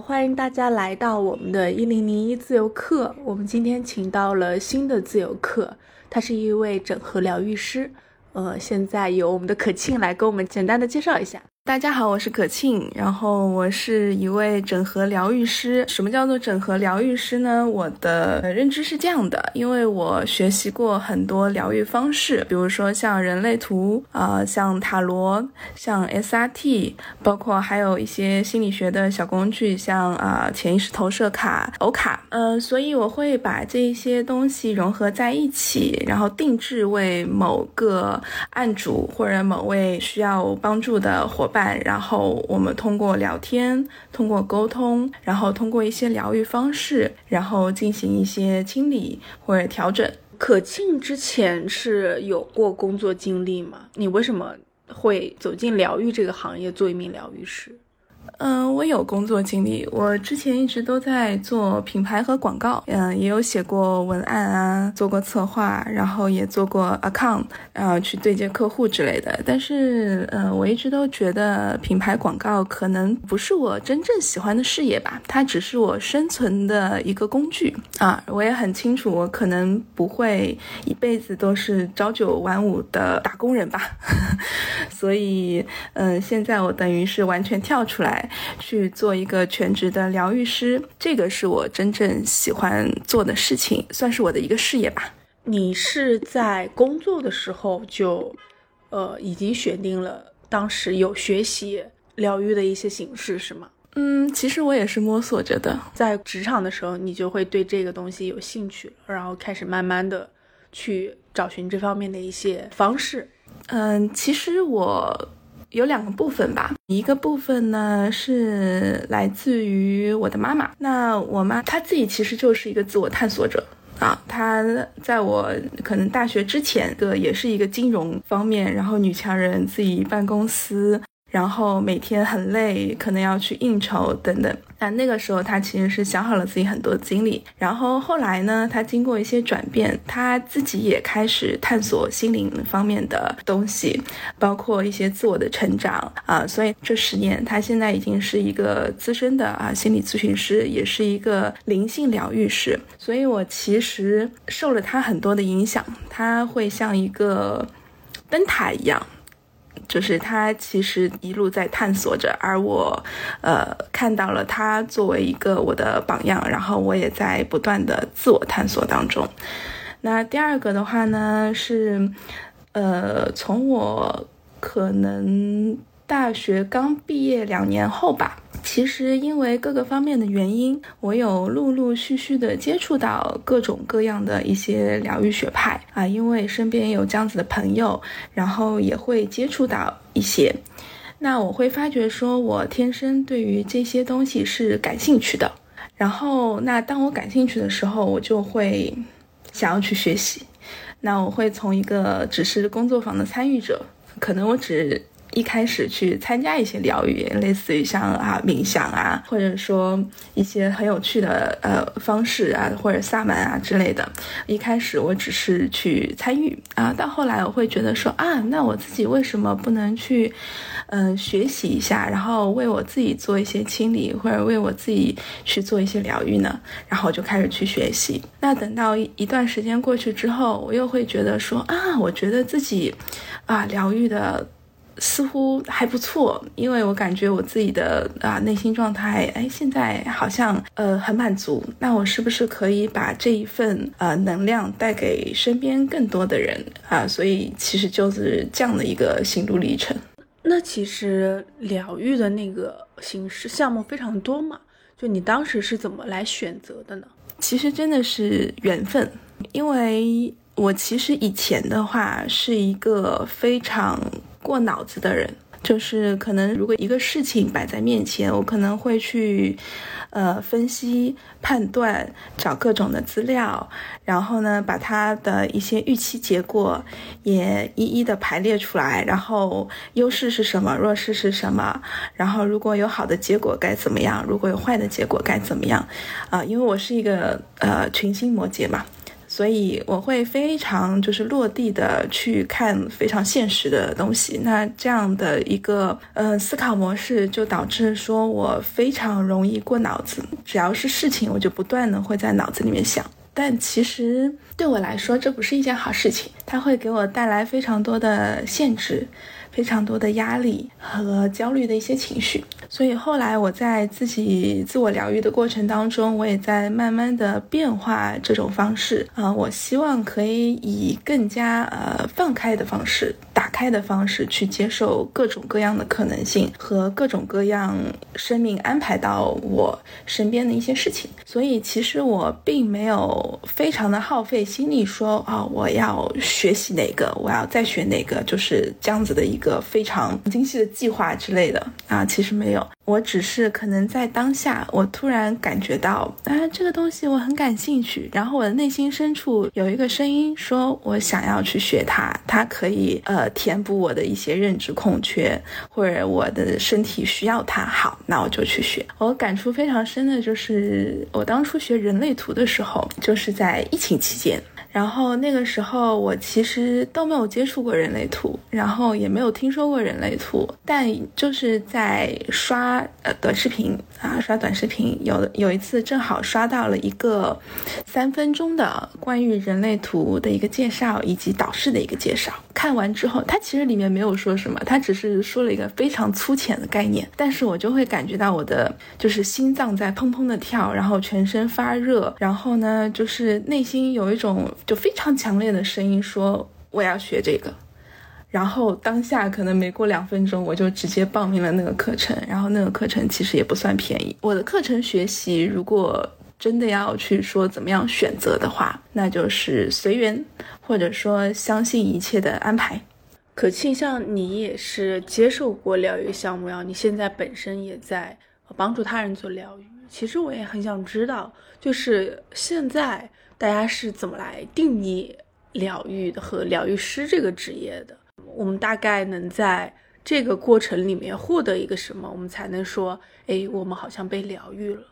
欢迎大家来到我们的一零零一自由课。我们今天请到了新的自由课，他是一位整合疗愈师。呃，现在由我们的可庆来给我们简单的介绍一下。大家好，我是可庆，然后我是一位整合疗愈师。什么叫做整合疗愈师呢？我的认知是这样的，因为我学习过很多疗愈方式，比如说像人类图啊，像塔罗，像 SRT，包括还有一些心理学的小工具，像啊潜意识投射卡、欧卡。呃，所以我会把这些东西融合在一起，然后定制为某个案主或者某位需要帮助的伙。伴，然后我们通过聊天，通过沟通，然后通过一些疗愈方式，然后进行一些清理或者调整。可庆之前是有过工作经历吗？你为什么会走进疗愈这个行业，做一名疗愈师？嗯，我有工作经历。我之前一直都在做品牌和广告，嗯，也有写过文案啊，做过策划，然后也做过 account，然后去对接客户之类的。但是，呃，我一直都觉得品牌广告可能不是我真正喜欢的事业吧，它只是我生存的一个工具啊。我也很清楚，我可能不会一辈子都是朝九晚五的打工人吧。所以，嗯，现在我等于是完全跳出来。去做一个全职的疗愈师，这个是我真正喜欢做的事情，算是我的一个事业吧。你是在工作的时候就，呃，已经选定了当时有学习疗愈的一些形式，是吗？嗯，其实我也是摸索着的。在职场的时候，你就会对这个东西有兴趣，然后开始慢慢的去找寻这方面的一些方式。嗯，其实我。有两个部分吧，一个部分呢是来自于我的妈妈。那我妈她自己其实就是一个自我探索者啊，她在我可能大学之前的也是一个金融方面，然后女强人自己办公司。然后每天很累，可能要去应酬等等。但那个时候，他其实是消耗了自己很多精力。然后后来呢，他经过一些转变，他自己也开始探索心灵方面的东西，包括一些自我的成长啊。所以这十年，他现在已经是一个资深的啊心理咨询师，也是一个灵性疗愈师。所以我其实受了他很多的影响，他会像一个灯塔一样。就是他其实一路在探索着，而我，呃，看到了他作为一个我的榜样，然后我也在不断的自我探索当中。那第二个的话呢，是，呃，从我可能大学刚毕业两年后吧。其实因为各个方面的原因，我有陆陆续续的接触到各种各样的一些疗愈学派啊，因为身边有这样子的朋友，然后也会接触到一些，那我会发觉说，我天生对于这些东西是感兴趣的，然后那当我感兴趣的时候，我就会想要去学习，那我会从一个只是工作坊的参与者，可能我只。一开始去参加一些疗愈，类似于像啊冥想啊，或者说一些很有趣的呃方式啊，或者萨满啊之类的。一开始我只是去参与啊，到后来我会觉得说啊，那我自己为什么不能去嗯学习一下，然后为我自己做一些清理，或者为我自己去做一些疗愈呢？然后就开始去学习。那等到一段时间过去之后，我又会觉得说啊，我觉得自己啊疗愈的。似乎还不错，因为我感觉我自己的啊内心状态，哎，现在好像呃很满足。那我是不是可以把这一份呃能量带给身边更多的人啊？所以其实就是这样的一个心路历程。那其实疗愈的那个形式项目非常多嘛，就你当时是怎么来选择的呢？其实真的是缘分，因为我其实以前的话是一个非常。过脑子的人，就是可能如果一个事情摆在面前，我可能会去，呃，分析、判断，找各种的资料，然后呢，把它的一些预期结果也一一的排列出来，然后优势是什么，弱势是什么，然后如果有好的结果该怎么样，如果有坏的结果该怎么样，啊，因为我是一个呃群星摩羯嘛。所以我会非常就是落地的去看非常现实的东西。那这样的一个呃思考模式，就导致说我非常容易过脑子，只要是事情，我就不断的会在脑子里面想。但其实对我来说，这不是一件好事情，它会给我带来非常多的限制。非常多的压力和焦虑的一些情绪，所以后来我在自己自我疗愈的过程当中，我也在慢慢的变化这种方式啊，我希望可以以更加呃放开的方式、打开的方式去接受各种各样的可能性和各种各样生命安排到我身边的一些事情。所以其实我并没有非常的耗费心力说啊，我要学习哪个，我要再学哪个，就是这样子的一。个非常精细的计划之类的啊，其实没有。我只是可能在当下，我突然感觉到啊，这个东西我很感兴趣，然后我的内心深处有一个声音说，我想要去学它，它可以呃填补我的一些认知空缺，或者我的身体需要它。好，那我就去学。我感触非常深的就是我当初学人类图的时候，就是在疫情期间。然后那个时候，我其实都没有接触过人类图，然后也没有听说过人类图，但就是在刷呃短视频啊，刷短视频，有有一次正好刷到了一个三分钟的关于人类图的一个介绍，以及导师的一个介绍。看完之后，他其实里面没有说什么，他只是说了一个非常粗浅的概念，但是我就会感觉到我的就是心脏在砰砰的跳，然后全身发热，然后呢，就是内心有一种。就非常强烈的声音说我要学这个，然后当下可能没过两分钟，我就直接报名了那个课程。然后那个课程其实也不算便宜。我的课程学习，如果真的要去说怎么样选择的话，那就是随缘，或者说相信一切的安排。可庆，像你也是接受过疗愈项目呀，你现在本身也在帮助他人做疗愈。其实我也很想知道，就是现在。大家是怎么来定义疗愈的和疗愈师这个职业的？我们大概能在这个过程里面获得一个什么，我们才能说，哎，我们好像被疗愈了？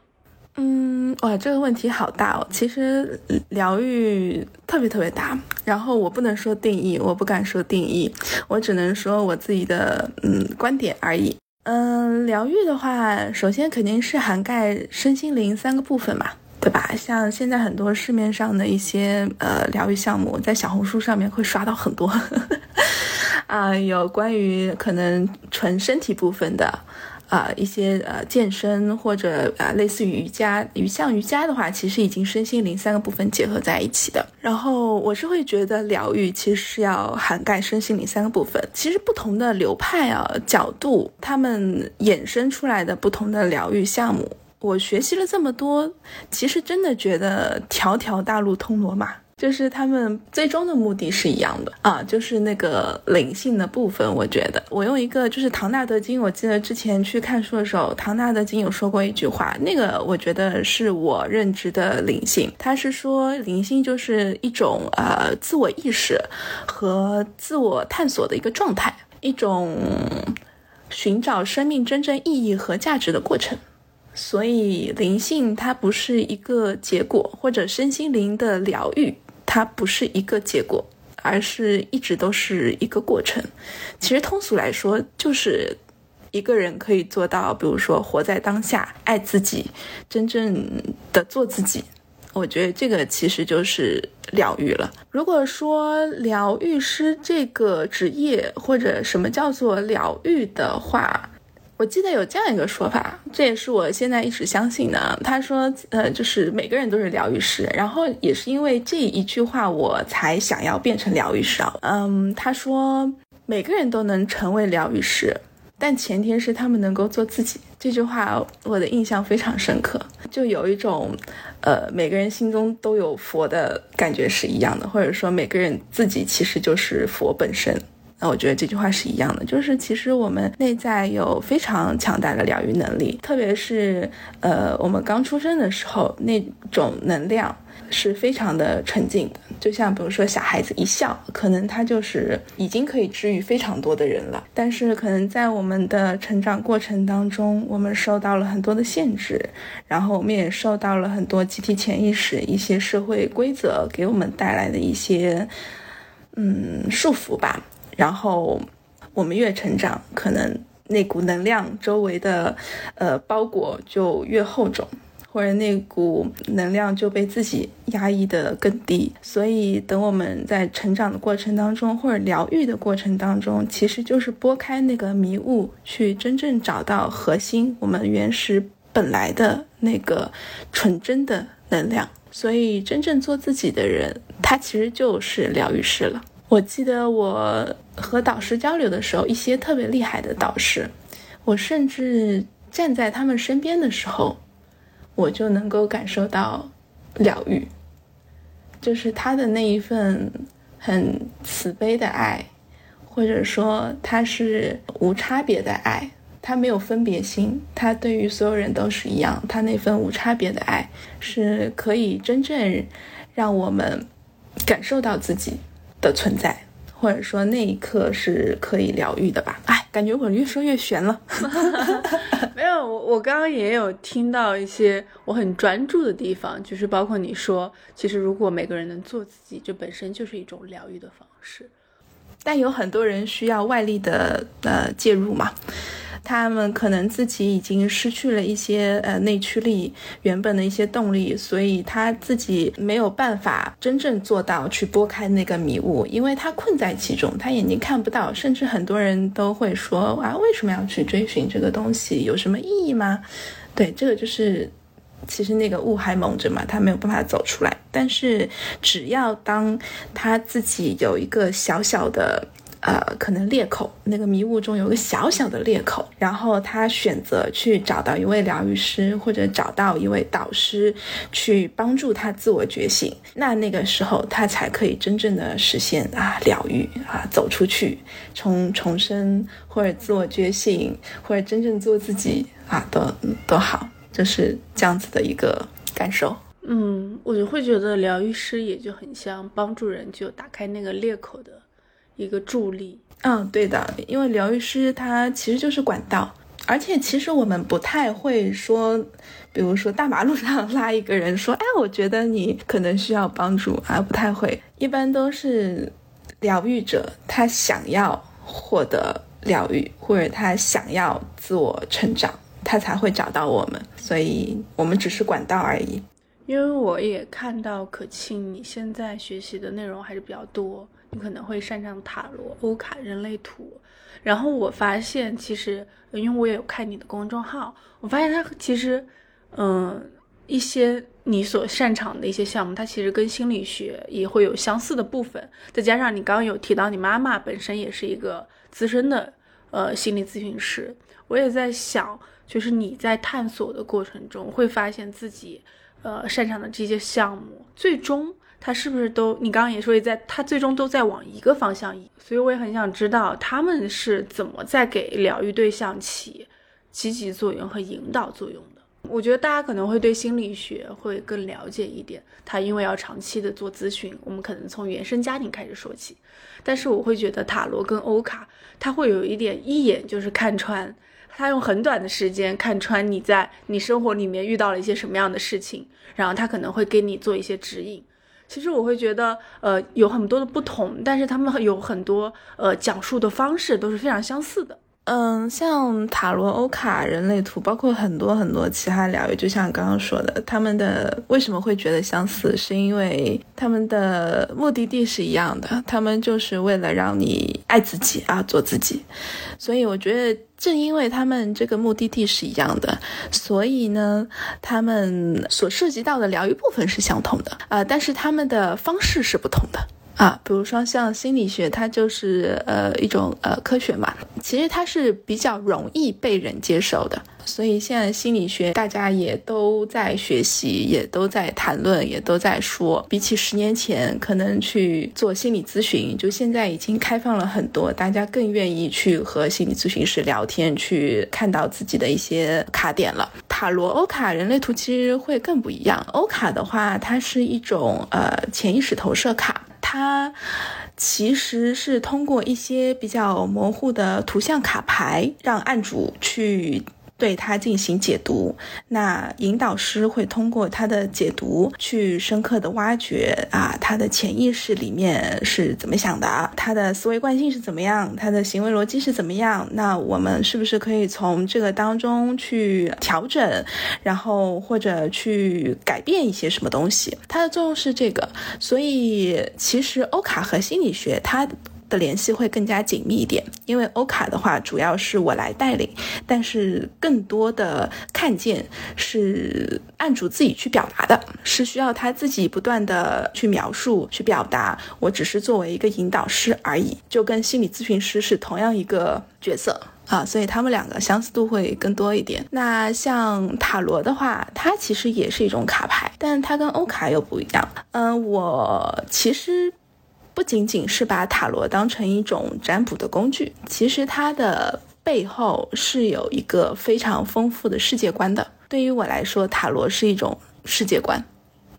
嗯，哇，这个问题好大哦。其实疗愈特别特别大，然后我不能说定义，我不敢说定义，我只能说我自己的嗯观点而已。嗯，疗愈的话，首先肯定是涵盖身心灵三个部分嘛。对吧？像现在很多市面上的一些呃疗愈项目，在小红书上面会刷到很多，啊，有关于可能纯身体部分的，啊，一些呃健身或者啊类似于瑜伽，瑜像瑜伽的话，其实已经身心灵三个部分结合在一起的。然后我是会觉得疗愈其实是要涵盖身心灵三个部分。其实不同的流派啊角度，他们衍生出来的不同的疗愈项目。我学习了这么多，其实真的觉得条条大路通罗马，就是他们最终的目的是一样的啊，就是那个灵性的部分。我觉得我用一个就是唐纳德金，我记得之前去看书的时候，唐纳德金有说过一句话，那个我觉得是我认知的灵性。他是说灵性就是一种呃自我意识和自我探索的一个状态，一种寻找生命真正意义和价值的过程。所以灵性它不是一个结果，或者身心灵的疗愈它不是一个结果，而是一直都是一个过程。其实通俗来说，就是一个人可以做到，比如说活在当下，爱自己，真正的做自己。我觉得这个其实就是疗愈了。如果说疗愈师这个职业或者什么叫做疗愈的话，我记得有这样一个说法，这也是我现在一直相信的。他说，呃，就是每个人都是疗愈师，然后也是因为这一句话，我才想要变成疗愈师啊。嗯，他说每个人都能成为疗愈师，但前提是他们能够做自己。这句话我的印象非常深刻，就有一种，呃，每个人心中都有佛的感觉是一样的，或者说每个人自己其实就是佛本身。那我觉得这句话是一样的，就是其实我们内在有非常强大的疗愈能力，特别是呃我们刚出生的时候那种能量是非常的纯净的，就像比如说小孩子一笑，可能他就是已经可以治愈非常多的人了。但是可能在我们的成长过程当中，我们受到了很多的限制，然后我们也受到了很多集体潜意识一些社会规则给我们带来的一些嗯束缚吧。然后我们越成长，可能那股能量周围的呃包裹就越厚重，或者那股能量就被自己压抑的更低。所以等我们在成长的过程当中，或者疗愈的过程当中，其实就是拨开那个迷雾，去真正找到核心，我们原始本来的那个纯真的能量。所以真正做自己的人，他其实就是疗愈师了。我记得我和导师交流的时候，一些特别厉害的导师，我甚至站在他们身边的时候，我就能够感受到疗愈，就是他的那一份很慈悲的爱，或者说他是无差别的爱，他没有分别心，他对于所有人都是一样，他那份无差别的爱是可以真正让我们感受到自己。的存在，或者说那一刻是可以疗愈的吧？哎，感觉我越说越悬了。没有，我我刚刚也有听到一些我很专注的地方，就是包括你说，其实如果每个人能做自己，这本身就是一种疗愈的方式。但有很多人需要外力的呃介入嘛。他们可能自己已经失去了一些呃内驱力，原本的一些动力，所以他自己没有办法真正做到去拨开那个迷雾，因为他困在其中，他眼睛看不到，甚至很多人都会说啊，为什么要去追寻这个东西？有什么意义吗？对，这个就是其实那个雾还蒙着嘛，他没有办法走出来。但是只要当他自己有一个小小的。呃，可能裂口那个迷雾中有个小小的裂口，然后他选择去找到一位疗愈师或者找到一位导师去帮助他自我觉醒，那那个时候他才可以真正的实现啊疗愈啊走出去，从重生或者自我觉醒或者真正做自己啊都都好，就是这样子的一个感受。嗯，我就会觉得疗愈师也就很像帮助人就打开那个裂口的。一个助力，嗯，对的，因为疗愈师他其实就是管道，而且其实我们不太会说，比如说大马路上拉一个人说，哎，我觉得你可能需要帮助啊，不太会，一般都是疗愈者他想要获得疗愈，或者他想要自我成长，他才会找到我们，所以我们只是管道而已。因为我也看到可庆，你现在学习的内容还是比较多。你可能会擅长塔罗、欧卡、人类图，然后我发现其实，因为我也有看你的公众号，我发现它其实，嗯，一些你所擅长的一些项目，它其实跟心理学也会有相似的部分。再加上你刚刚有提到你妈妈本身也是一个资深的呃心理咨询师，我也在想，就是你在探索的过程中会发现自己呃擅长的这些项目，最终。他是不是都？你刚刚也说也在，他最终都在往一个方向移，所以我也很想知道他们是怎么在给疗愈对象起积极作用和引导作用的。我觉得大家可能会对心理学会更了解一点，他因为要长期的做咨询，我们可能从原生家庭开始说起。但是我会觉得塔罗跟欧卡，他会有一点一眼就是看穿，他用很短的时间看穿你在你生活里面遇到了一些什么样的事情，然后他可能会给你做一些指引。其实我会觉得，呃，有很多的不同，但是他们有很多呃讲述的方式都是非常相似的。嗯，像塔罗、欧卡、人类图，包括很多很多其他疗愈，就像刚刚说的，他们的为什么会觉得相似，是因为他们的目的地是一样的，他们就是为了让你爱自己啊，做自己。所以我觉得，正因为他们这个目的地是一样的，所以呢，他们所涉及到的疗愈部分是相同的啊，但是他们的方式是不同的。啊，比如说像心理学，它就是呃一种呃科学嘛，其实它是比较容易被人接受的。所以现在心理学大家也都在学习，也都在谈论，也都在说。比起十年前，可能去做心理咨询，就现在已经开放了很多，大家更愿意去和心理咨询师聊天，去看到自己的一些卡点了。塔罗、欧卡、人类图其实会更不一样。欧卡的话，它是一种呃潜意识投射卡，它其实是通过一些比较模糊的图像卡牌，让案主去。对他进行解读，那引导师会通过他的解读去深刻的挖掘啊，他的潜意识里面是怎么想的，他的思维惯性是怎么样，他的行为逻辑是怎么样？那我们是不是可以从这个当中去调整，然后或者去改变一些什么东西？它的作用是这个，所以其实欧卡和心理学它。的联系会更加紧密一点，因为欧卡的话主要是我来带领，但是更多的看见是案主自己去表达的，是需要他自己不断的去描述、去表达，我只是作为一个引导师而已，就跟心理咨询师是同样一个角色啊，所以他们两个相似度会更多一点。那像塔罗的话，它其实也是一种卡牌，但它跟欧卡又不一样。嗯，我其实。不仅仅是把塔罗当成一种占卜的工具，其实它的背后是有一个非常丰富的世界观的。对于我来说，塔罗是一种世界观，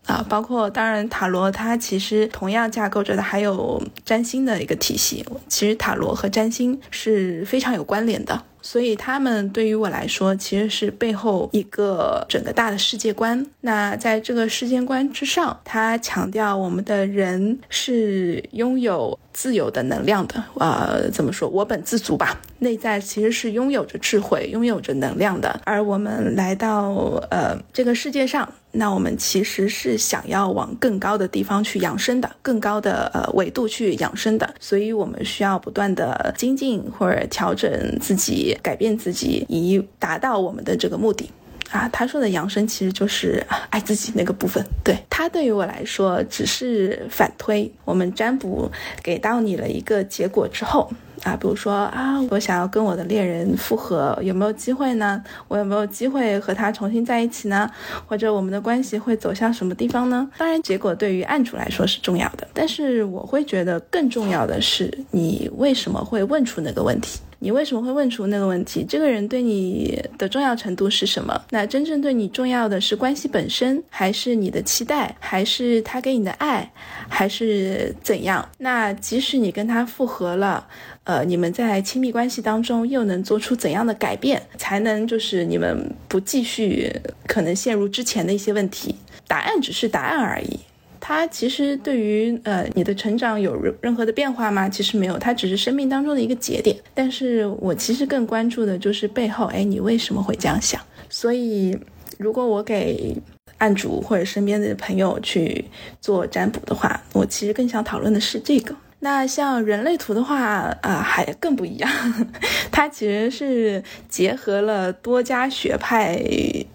啊，包括当然塔罗它其实同样架构着的还有占星的一个体系。其实塔罗和占星是非常有关联的。所以他们对于我来说，其实是背后一个整个大的世界观。那在这个世界观之上，他强调我们的人是拥有自由的能量的。呃，怎么说？我本自足吧。内在其实是拥有着智慧、拥有着能量的。而我们来到呃这个世界上，那我们其实是想要往更高的地方去养生的，更高的呃维度去养生的。所以我们需要不断的精进或者调整自己。改变自己，以达到我们的这个目的啊！他说的养生其实就是爱自己那个部分。对他对于我来说只是反推。我们占卜给到你了一个结果之后啊，比如说啊，我想要跟我的恋人复合，有没有机会呢？我有没有机会和他重新在一起呢？或者我们的关系会走向什么地方呢？当然，结果对于案主来说是重要的，但是我会觉得更重要的是你为什么会问出那个问题。你为什么会问出那个问题？这个人对你的重要程度是什么？那真正对你重要的是关系本身，还是你的期待，还是他给你的爱，还是怎样？那即使你跟他复合了，呃，你们在亲密关系当中又能做出怎样的改变，才能就是你们不继续可能陷入之前的一些问题？答案只是答案而已。它其实对于呃你的成长有任任何的变化吗？其实没有，它只是生命当中的一个节点。但是我其实更关注的就是背后，哎，你为什么会这样想？所以，如果我给案主或者身边的朋友去做占卜的话，我其实更想讨论的是这个。那像人类图的话啊，还更不一样，它其实是结合了多家学派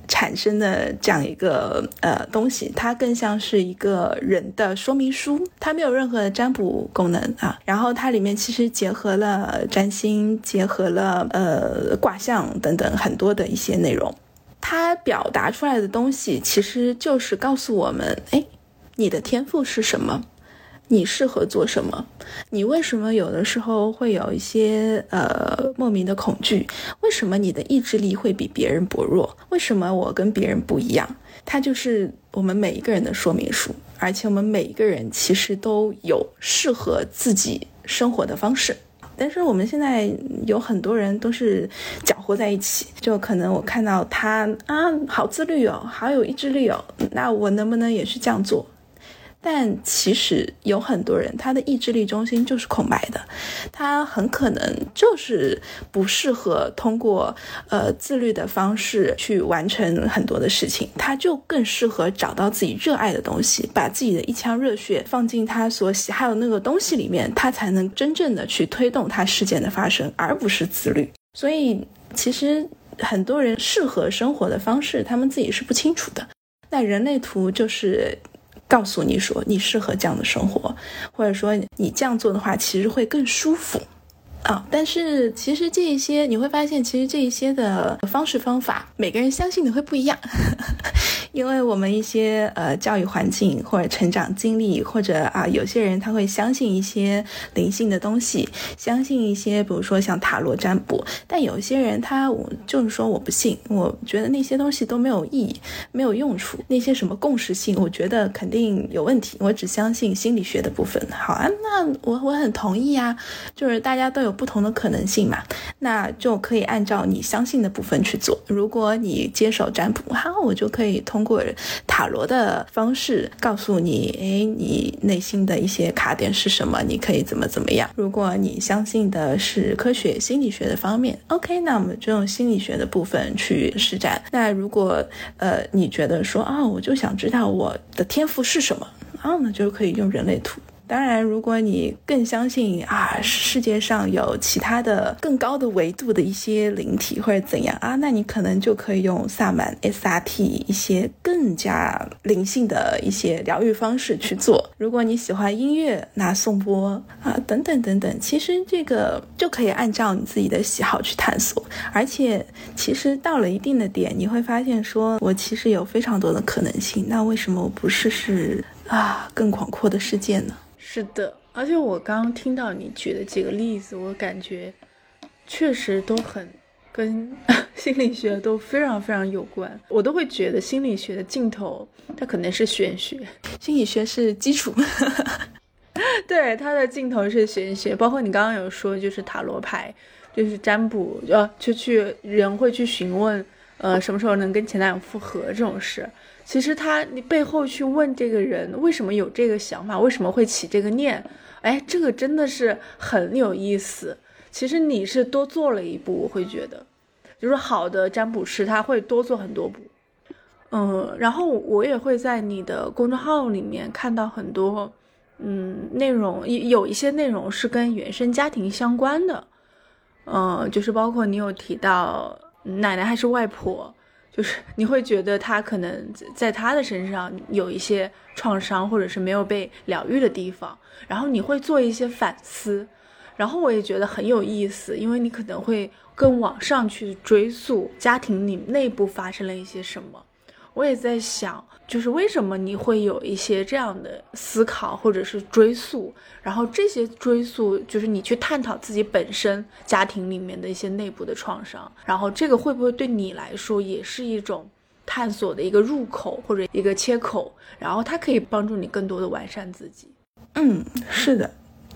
产生的这样一个呃东西，它更像是一个人的说明书，它没有任何的占卜功能啊。然后它里面其实结合了占星，结合了呃卦象等等很多的一些内容，它表达出来的东西其实就是告诉我们，哎，你的天赋是什么。你适合做什么？你为什么有的时候会有一些呃莫名的恐惧？为什么你的意志力会比别人薄弱？为什么我跟别人不一样？它就是我们每一个人的说明书，而且我们每一个人其实都有适合自己生活的方式。但是我们现在有很多人都是搅和在一起，就可能我看到他啊，好自律哦，好有意志力哦，那我能不能也是这样做？但其实有很多人，他的意志力中心就是空白的，他很可能就是不适合通过呃自律的方式去完成很多的事情，他就更适合找到自己热爱的东西，把自己的一腔热血放进他所喜爱的那个东西里面，他才能真正的去推动他事件的发生，而不是自律。所以其实很多人适合生活的方式，他们自己是不清楚的。那人类图就是。告诉你说你适合这样的生活，或者说你这样做的话，其实会更舒服。啊，但是其实这一些你会发现，其实这一些的方式方法，每个人相信的会不一样，因为我们一些呃教育环境或者成长经历，或者啊有些人他会相信一些灵性的东西，相信一些比如说像塔罗占卜，但有些人他我就是说我不信，我觉得那些东西都没有意义，没有用处，那些什么共识性，我觉得肯定有问题，我只相信心理学的部分。好啊，那我我很同意啊，就是大家都有。不同的可能性嘛，那就可以按照你相信的部分去做。如果你接手占卜，哈，我就可以通过塔罗的方式告诉你，哎，你内心的一些卡点是什么，你可以怎么怎么样。如果你相信的是科学心理学的方面，OK，那我们就用心理学的部分去施展。那如果呃你觉得说啊，我就想知道我的天赋是什么，啊，那就可以用人类图。当然，如果你更相信啊，世界上有其他的更高的维度的一些灵体或者怎样啊，那你可能就可以用萨满 SRT 一些更加灵性的一些疗愈方式去做。如果你喜欢音乐，那颂钵啊等等等等，其实这个就可以按照你自己的喜好去探索。而且，其实到了一定的点，你会发现说，我其实有非常多的可能性。那为什么我不试试啊更广阔的世界呢？是的，而且我刚听到你举的几个例子，我感觉确实都很跟 心理学都非常非常有关。我都会觉得心理学的尽头，它可能是玄学，心理学是基础。对，它的尽头是玄学。包括你刚刚有说，就是塔罗牌，就是占卜，呃，就去人会去询问，呃，什么时候能跟前男友复合这种事。其实他，你背后去问这个人为什么有这个想法，为什么会起这个念，哎，这个真的是很有意思。其实你是多做了一步，我会觉得，就是好的占卜师他会多做很多步。嗯，然后我也会在你的公众号里面看到很多，嗯，内容有一些内容是跟原生家庭相关的，嗯，就是包括你有提到奶奶还是外婆。就是你会觉得他可能在他的身上有一些创伤，或者是没有被疗愈的地方，然后你会做一些反思，然后我也觉得很有意思，因为你可能会更往上去追溯家庭里内部发生了一些什么。我也在想，就是为什么你会有一些这样的思考，或者是追溯，然后这些追溯就是你去探讨自己本身家庭里面的一些内部的创伤，然后这个会不会对你来说也是一种探索的一个入口或者一个切口，然后它可以帮助你更多的完善自己。嗯，是的。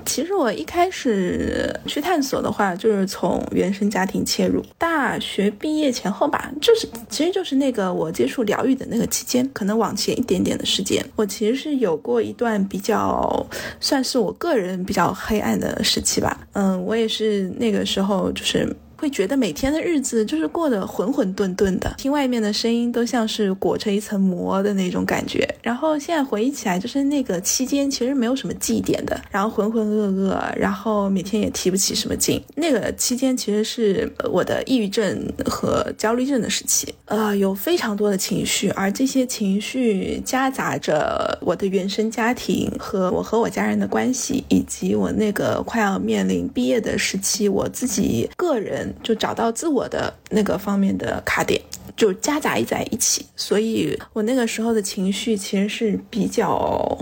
其实我一开始去探索的话，就是从原生家庭切入。大学毕业前后吧，就是其实就是那个我接触疗愈的那个期间，可能往前一点点的时间，我其实是有过一段比较算是我个人比较黑暗的时期吧。嗯，我也是那个时候就是。会觉得每天的日子就是过得浑浑沌沌的，听外面的声音都像是裹着一层膜的那种感觉。然后现在回忆起来，就是那个期间其实没有什么绩点的，然后浑浑噩噩，然后每天也提不起什么劲。那个期间其实是我的抑郁症和焦虑症的时期，呃，有非常多的情绪，而这些情绪夹杂着我的原生家庭和我和我家人的关系，以及我那个快要面临毕业的时期，我自己个人。就找到自我的那个方面的卡点，就夹杂在一起，所以我那个时候的情绪其实是比较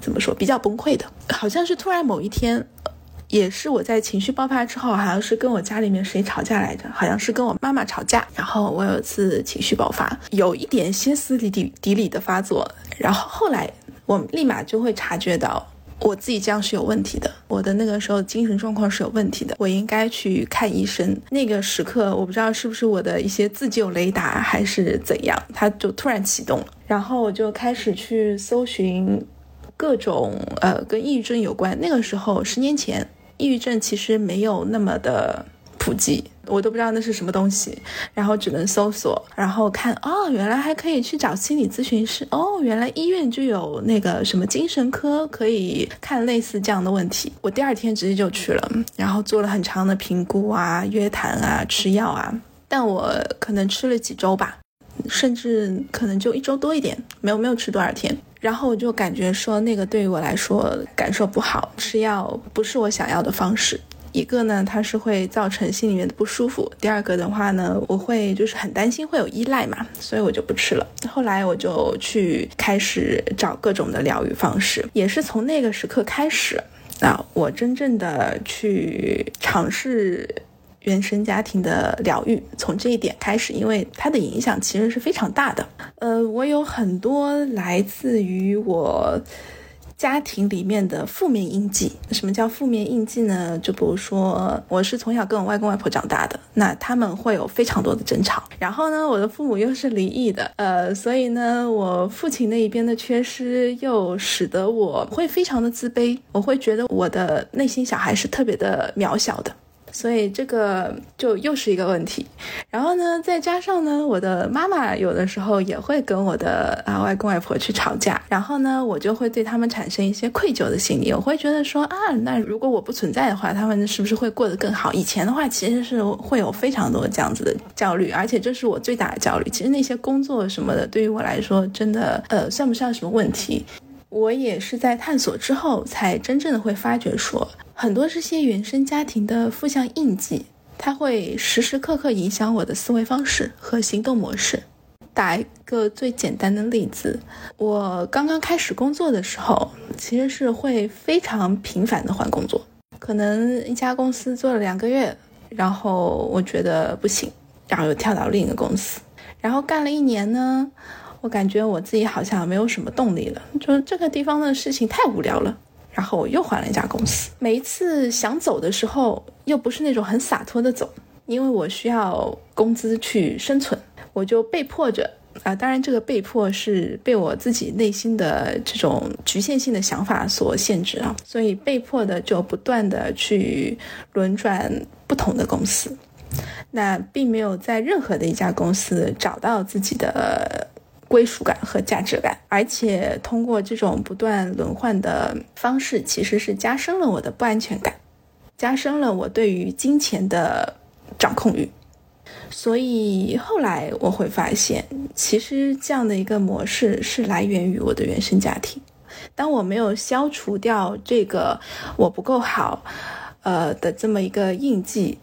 怎么说，比较崩溃的。好像是突然某一天，也是我在情绪爆发之后，好像是跟我家里面谁吵架来着，好像是跟我妈妈吵架，然后我有一次情绪爆发，有一点歇斯底底底里的发作，然后后来我立马就会察觉到。我自己这样是有问题的，我的那个时候精神状况是有问题的，我应该去看医生。那个时刻，我不知道是不是我的一些自救雷达还是怎样，它就突然启动了，然后我就开始去搜寻各种呃跟抑郁症有关。那个时候十年前，抑郁症其实没有那么的普及。我都不知道那是什么东西，然后只能搜索，然后看哦，原来还可以去找心理咨询师哦，原来医院就有那个什么精神科可以看类似这样的问题。我第二天直接就去了，然后做了很长的评估啊、约谈啊、吃药啊，但我可能吃了几周吧，甚至可能就一周多一点，没有没有吃多少天。然后我就感觉说那个对于我来说感受不好，吃药不是我想要的方式。一个呢，它是会造成心里面的不舒服；第二个的话呢，我会就是很担心会有依赖嘛，所以我就不吃了。后来我就去开始找各种的疗愈方式，也是从那个时刻开始，啊，我真正的去尝试原生家庭的疗愈。从这一点开始，因为它的影响其实是非常大的。呃，我有很多来自于我。家庭里面的负面印记，什么叫负面印记呢？就比如说，我是从小跟我外公外婆长大的，那他们会有非常多的争吵。然后呢，我的父母又是离异的，呃，所以呢，我父亲那一边的缺失，又使得我会非常的自卑，我会觉得我的内心小孩是特别的渺小的。所以这个就又是一个问题，然后呢，再加上呢，我的妈妈有的时候也会跟我的啊外公外婆去吵架，然后呢，我就会对他们产生一些愧疚的心理，我会觉得说啊，那如果我不存在的话，他们是不是会过得更好？以前的话其实是会有非常多这样子的焦虑，而且这是我最大的焦虑。其实那些工作什么的，对于我来说，真的呃算不上什么问题。我也是在探索之后，才真正的会发觉说。很多这些原生家庭的负向印记，它会时时刻刻影响我的思维方式和行动模式。打一个最简单的例子，我刚刚开始工作的时候，其实是会非常频繁的换工作。可能一家公司做了两个月，然后我觉得不行，然后又跳到另一个公司，然后干了一年呢，我感觉我自己好像没有什么动力了，就是这个地方的事情太无聊了。然后我又换了一家公司，每一次想走的时候，又不是那种很洒脱的走，因为我需要工资去生存，我就被迫着啊，当然这个被迫是被我自己内心的这种局限性的想法所限制啊，所以被迫的就不断的去轮转不同的公司，那并没有在任何的一家公司找到自己的。归属感和价值感，而且通过这种不断轮换的方式，其实是加深了我的不安全感，加深了我对于金钱的掌控欲。所以后来我会发现，其实这样的一个模式是来源于我的原生家庭。当我没有消除掉这个我不够好，呃的这么一个印记。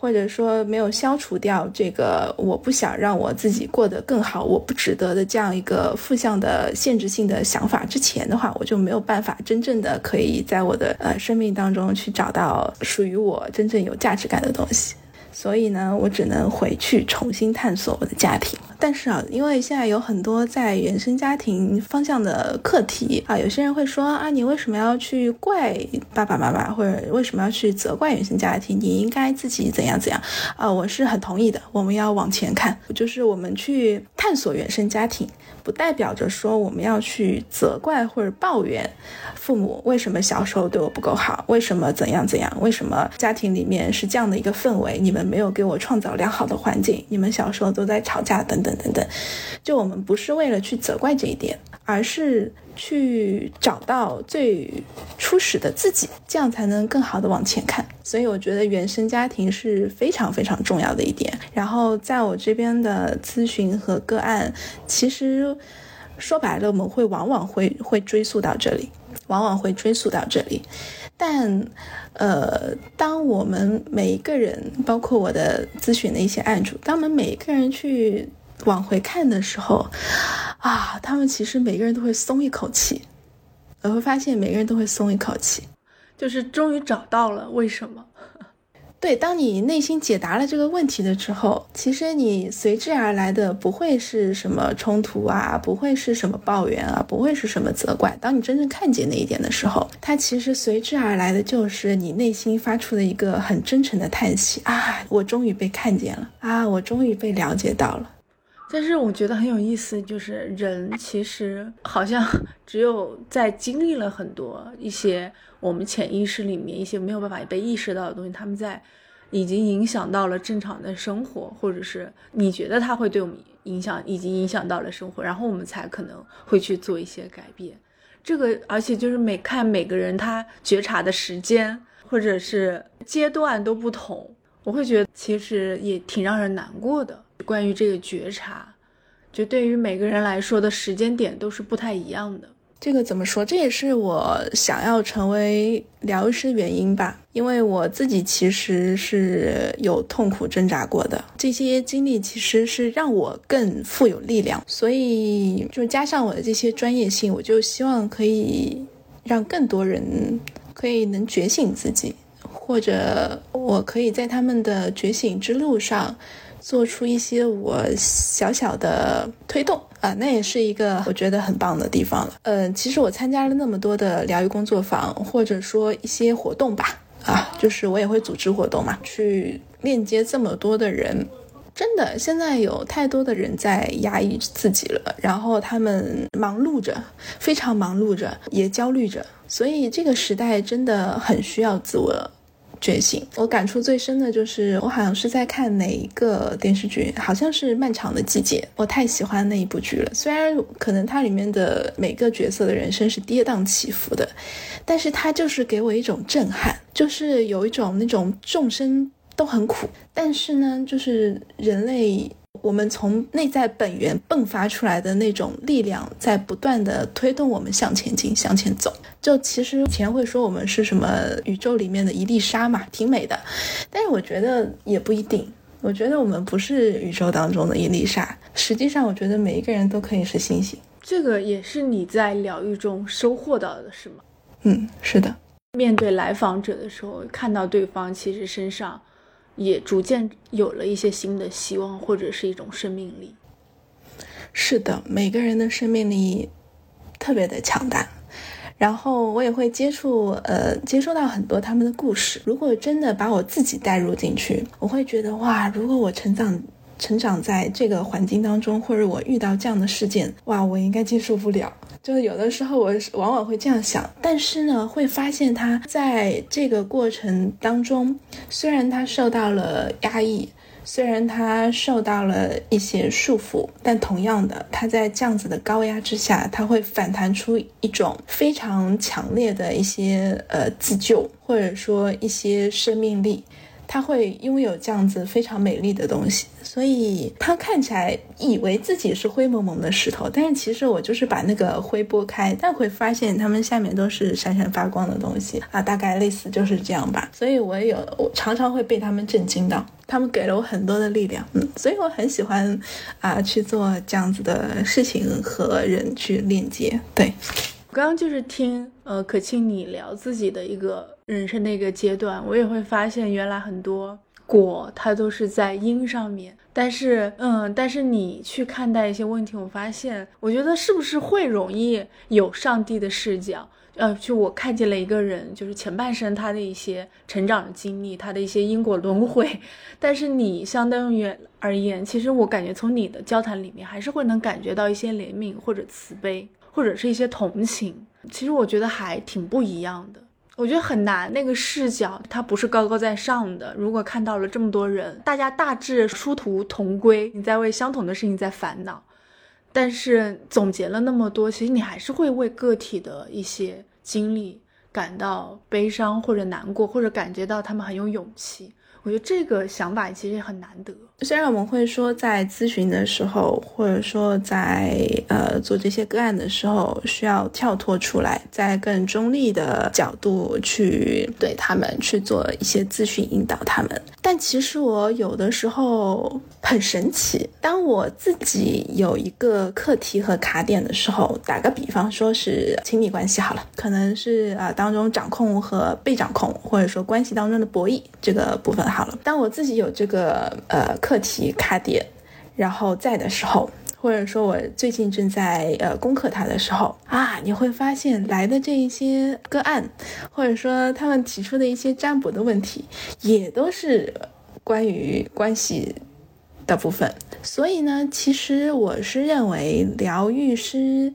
或者说没有消除掉这个我不想让我自己过得更好，我不值得的这样一个负向的限制性的想法之前的话，我就没有办法真正的可以在我的呃生命当中去找到属于我真正有价值感的东西。所以呢，我只能回去重新探索我的家庭。但是啊，因为现在有很多在原生家庭方向的课题啊，有些人会说啊，你为什么要去怪爸爸妈妈，或者为什么要去责怪原生家庭？你应该自己怎样怎样啊？我是很同意的。我们要往前看，就是我们去探索原生家庭。不代表着说我们要去责怪或者抱怨父母为什么小时候对我不够好，为什么怎样怎样，为什么家庭里面是这样的一个氛围，你们没有给我创造良好的环境，你们小时候都在吵架等等等等。就我们不是为了去责怪这一点，而是。去找到最初始的自己，这样才能更好的往前看。所以我觉得原生家庭是非常非常重要的一点。然后在我这边的咨询和个案，其实说白了，我们会往往会会追溯到这里，往往会追溯到这里。但，呃，当我们每一个人，包括我的咨询的一些案主，当我们每一个人去。往回看的时候，啊，他们其实每个人都会松一口气，我会发现每个人都会松一口气，就是终于找到了为什么。对，当你内心解答了这个问题的时候，其实你随之而来的不会是什么冲突啊，不会是什么抱怨啊，不会是什么责怪。当你真正看见那一点的时候，它其实随之而来的就是你内心发出的一个很真诚的叹息啊，我终于被看见了啊，我终于被了解到了。但是我觉得很有意思，就是人其实好像 只有在经历了很多一些我们潜意识里面一些没有办法被意识到的东西，他们在已经影响到了正常的生活，或者是你觉得他会对我们影响，已经影响到了生活，然后我们才可能会去做一些改变。这个而且就是每看每个人他觉察的时间或者是阶段都不同，我会觉得其实也挺让人难过的。关于这个觉察，就对于每个人来说的时间点都是不太一样的。这个怎么说？这也是我想要成为疗愈师原因吧。因为我自己其实是有痛苦挣扎过的，这些经历其实是让我更富有力量。所以就加上我的这些专业性，我就希望可以让更多人可以能觉醒自己，或者我可以在他们的觉醒之路上。做出一些我小小的推动啊，那也是一个我觉得很棒的地方了。嗯，其实我参加了那么多的疗愈工作坊，或者说一些活动吧，啊，就是我也会组织活动嘛，去链接这么多的人。真的，现在有太多的人在压抑自己了，然后他们忙碌着，非常忙碌着，也焦虑着，所以这个时代真的很需要自我。觉醒，我感触最深的就是，我好像是在看哪一个电视剧，好像是《漫长的季节》，我太喜欢那一部剧了。虽然可能它里面的每个角色的人生是跌宕起伏的，但是它就是给我一种震撼，就是有一种那种众生都很苦，但是呢，就是人类。我们从内在本源迸发出来的那种力量，在不断的推动我们向前进、向前走。就其实以前会说我们是什么宇宙里面的一粒沙嘛，挺美的。但是我觉得也不一定。我觉得我们不是宇宙当中的一粒沙。实际上，我觉得每一个人都可以是星星。这个也是你在疗愈中收获到的，是吗？嗯，是的。面对来访者的时候，看到对方其实身上。也逐渐有了一些新的希望，或者是一种生命力。是的，每个人的生命力特别的强大。然后我也会接触，呃，接收到很多他们的故事。如果真的把我自己带入进去，我会觉得哇，如果我成长成长在这个环境当中，或者我遇到这样的事件，哇，我应该接受不了。就是有的时候我往往会这样想，但是呢，会发现他在这个过程当中，虽然他受到了压抑，虽然他受到了一些束缚，但同样的，他在这样子的高压之下，他会反弹出一种非常强烈的一些呃自救，或者说一些生命力。他会拥有这样子非常美丽的东西，所以他看起来以为自己是灰蒙蒙的石头，但是其实我就是把那个灰拨开，但会发现他们下面都是闪闪发光的东西啊，大概类似就是这样吧。所以我有我常常会被他们震惊到，他们给了我很多的力量，嗯，所以我很喜欢啊去做这样子的事情和人去链接。对，我刚刚就是听呃可庆你聊自己的一个。人生的一个阶段，我也会发现，原来很多果它都是在因上面。但是，嗯，但是你去看待一些问题，我发现，我觉得是不是会容易有上帝的视角？呃，就我看见了一个人，就是前半生他的一些成长的经历，他的一些因果轮回。但是你相当于而言，其实我感觉从你的交谈里面，还是会能感觉到一些怜悯或者慈悲，或者是一些同情。其实我觉得还挺不一样的。我觉得很难，那个视角它不是高高在上的。如果看到了这么多人，大家大致殊途同归，你在为相同的事情在烦恼，但是总结了那么多，其实你还是会为个体的一些经历感到悲伤或者难过，或者感觉到他们很有勇气。我觉得这个想法其实也很难得。虽然我们会说，在咨询的时候，或者说在呃做这些个案的时候，需要跳脱出来，在更中立的角度去对他们去做一些咨询引导他们。但其实我有的时候很神奇，当我自己有一个课题和卡点的时候，打个比方说是亲密关系好了，可能是啊当中掌控和被掌控，或者说关系当中的博弈这个部分好了。当我自己有这个呃。课题卡点，然后在的时候，或者说我最近正在呃攻克它的时候啊，你会发现来的这一些个案，或者说他们提出的一些占卜的问题，也都是关于关系的部分。所以呢，其实我是认为疗愈师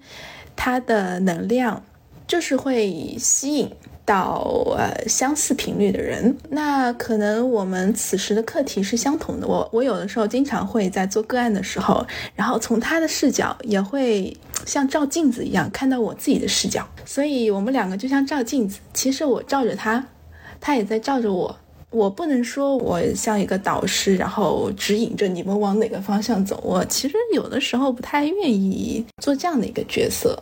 他的能量就是会吸引。到呃相似频率的人，那可能我们此时的课题是相同的。我我有的时候经常会在做个案的时候，然后从他的视角也会像照镜子一样看到我自己的视角，所以我们两个就像照镜子。其实我照着他，他也在照着我。我不能说我像一个导师，然后指引着你们往哪个方向走。我其实有的时候不太愿意做这样的一个角色，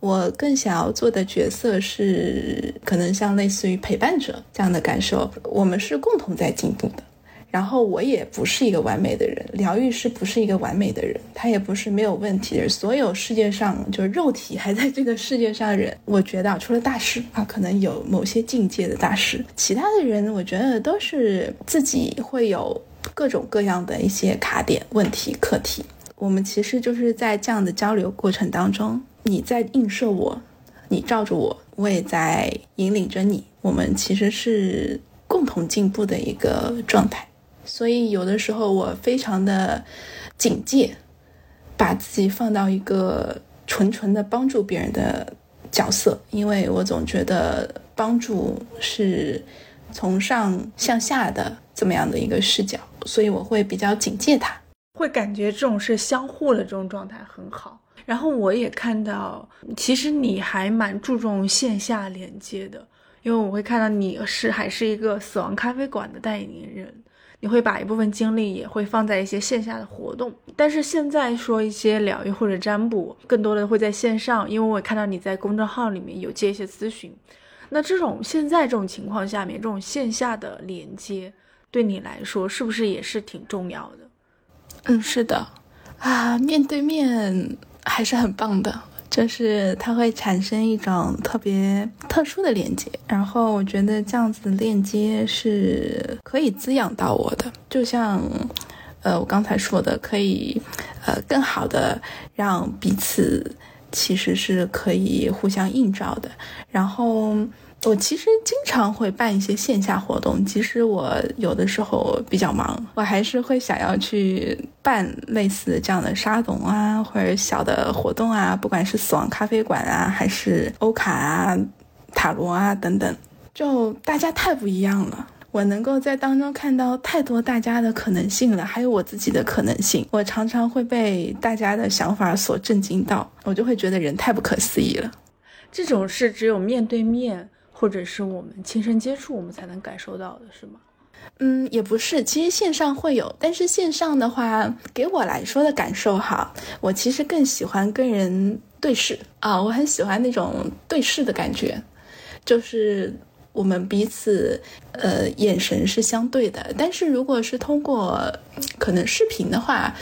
我更想要做的角色是可能像类似于陪伴者这样的感受。我们是共同在进步的。然后我也不是一个完美的人，疗愈师不是一个完美的人，他也不是没有问题的。所有世界上就是肉体还在这个世界上的人，我觉得除了大师啊，可能有某些境界的大师，其他的人我觉得都是自己会有各种各样的一些卡点、问题、课题。我们其实就是在这样的交流过程当中，你在映射我，你照着我，我也在引领着你，我们其实是共同进步的一个状态。所以有的时候我非常的警戒，把自己放到一个纯纯的帮助别人的角色，因为我总觉得帮助是从上向下的这么样的一个视角，所以我会比较警戒他，会感觉这种是相互的这种状态很好。然后我也看到，其实你还蛮注重线下连接的，因为我会看到你是还是一个死亡咖啡馆的代言人。你会把一部分精力也会放在一些线下的活动，但是现在说一些疗愈或者占卜，更多的会在线上，因为我看到你在公众号里面有接一些咨询。那这种现在这种情况下面，这种线下的连接对你来说是不是也是挺重要的？嗯，是的，啊，面对面还是很棒的。就是它会产生一种特别特殊的连接，然后我觉得这样子的链接是可以滋养到我的，就像，呃，我刚才说的，可以，呃，更好的让彼此其实是可以互相映照的，然后。我其实经常会办一些线下活动，即使我有的时候比较忙，我还是会想要去办类似这样的沙龙啊，或者小的活动啊，不管是死亡咖啡馆啊，还是欧卡啊、塔罗啊等等，就大家太不一样了，我能够在当中看到太多大家的可能性了，还有我自己的可能性，我常常会被大家的想法所震惊到，我就会觉得人太不可思议了，这种是只有面对面。或者是我们亲身接触，我们才能感受到的，是吗？嗯，也不是，其实线上会有，但是线上的话，给我来说的感受哈，我其实更喜欢跟人对视啊，我很喜欢那种对视的感觉，就是。我们彼此，呃，眼神是相对的，但是如果是通过可能视频的话，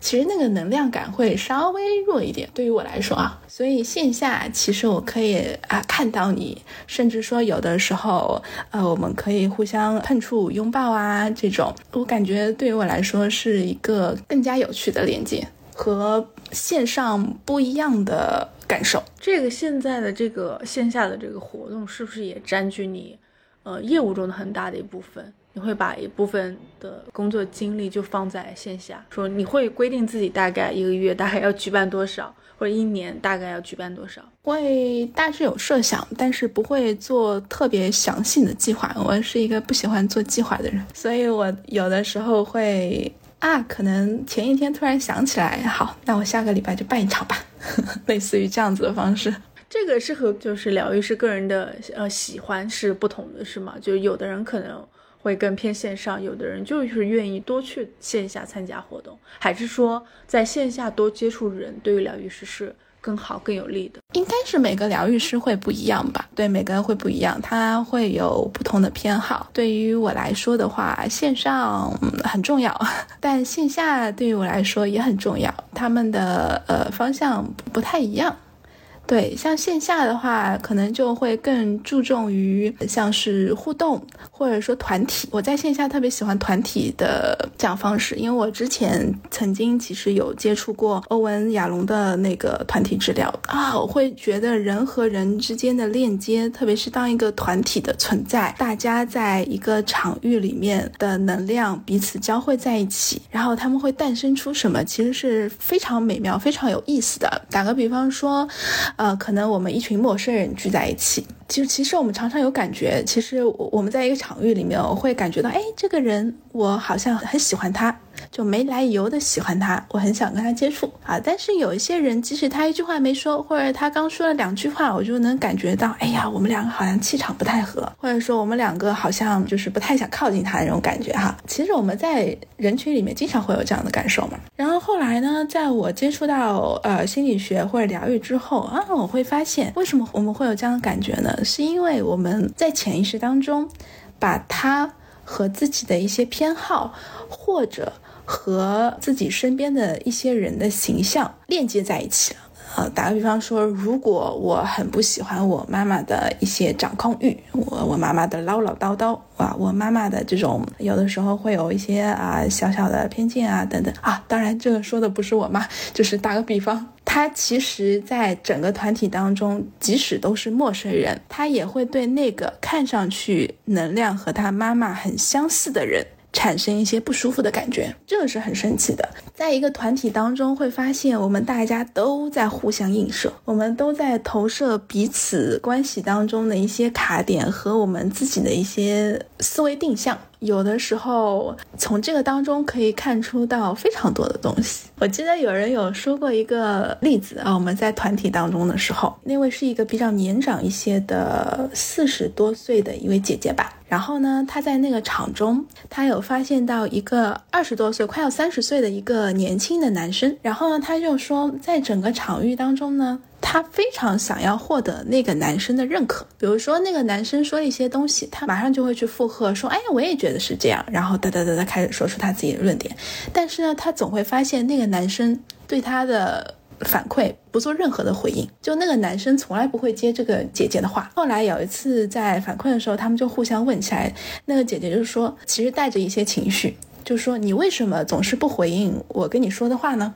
其实那个能量感会稍微弱一点。对于我来说啊，所以线下其实我可以啊看到你，甚至说有的时候，呃，我们可以互相碰触、拥抱啊，这种我感觉对于我来说是一个更加有趣的连接和线上不一样的。感受这个现在的这个线下的这个活动是不是也占据你，呃，业务中的很大的一部分？你会把一部分的工作精力就放在线下，说你会规定自己大概一个月大概要举办多少，或者一年大概要举办多少？会大致有设想，但是不会做特别详细的计划。我是一个不喜欢做计划的人，所以我有的时候会。啊，可能前一天突然想起来，好，那我下个礼拜就办一场吧，类似于这样子的方式。这个是和就是疗愈师个人的呃喜欢是不同的，是吗？就有的人可能会更偏线上，有的人就是愿意多去线下参加活动，还是说在线下多接触人，对于疗愈师是？更好更有利的，应该是每个疗愈师会不一样吧？对，每个人会不一样，他会有不同的偏好。对于我来说的话，线上很重要，但线下对于我来说也很重要，他们的呃方向不太一样。对，像线下的话，可能就会更注重于像是互动，或者说团体。我在线下特别喜欢团体的这样方式，因为我之前曾经其实有接触过欧文亚龙的那个团体治疗啊，我会觉得人和人之间的链接，特别是当一个团体的存在，大家在一个场域里面的能量彼此交汇在一起，然后他们会诞生出什么，其实是非常美妙、非常有意思的。打个比方说。呃，可能我们一群陌生人聚在一起，其实，其实我们常常有感觉，其实我我们在一个场域里面，我会感觉到，哎，这个人我好像很喜欢他，就没来由的喜欢他，我很想跟他接触啊。但是有一些人，即使他一句话没说，或者他刚说了两句话，我就能感觉到，哎呀，我们两个好像气场不太合，或者说我们两个好像就是不太想靠近他那种感觉哈。其实我们在人群里面经常会有这样的感受嘛。然后后来呢，在我接触到呃心理学或者疗愈之后啊，我会发现为什么我们会有这样的感觉呢？是因为我们在潜意识当中，把他和自己的一些偏好，或者和自己身边的一些人的形象链接在一起了。啊，打个比方说，如果我很不喜欢我妈妈的一些掌控欲，我我妈妈的唠唠叨叨啊，我妈妈的这种有的时候会有一些啊小小的偏见啊等等啊，当然这个说的不是我妈，就是打个比方，她其实在整个团体当中，即使都是陌生人，她也会对那个看上去能量和她妈妈很相似的人。产生一些不舒服的感觉，这个是很神奇的。在一个团体当中，会发现我们大家都在互相映射，我们都在投射彼此关系当中的一些卡点和我们自己的一些思维定向。有的时候，从这个当中可以看出到非常多的东西。我记得有人有说过一个例子啊，我们在团体当中的时候，那位是一个比较年长一些的四十多岁的一位姐姐吧。然后呢，她在那个场中，她有发现到一个二十多岁、快要三十岁的一个年轻的男生。然后呢，她就说，在整个场域当中呢。她非常想要获得那个男生的认可，比如说那个男生说一些东西，她马上就会去附和，说：“哎，我也觉得是这样。”然后哒哒哒哒开始说出他自己的论点。但是呢，她总会发现那个男生对她的反馈不做任何的回应，就那个男生从来不会接这个姐姐的话。后来有一次在反馈的时候，他们就互相问起来，那个姐姐就说，其实带着一些情绪，就说：“你为什么总是不回应我跟你说的话呢？”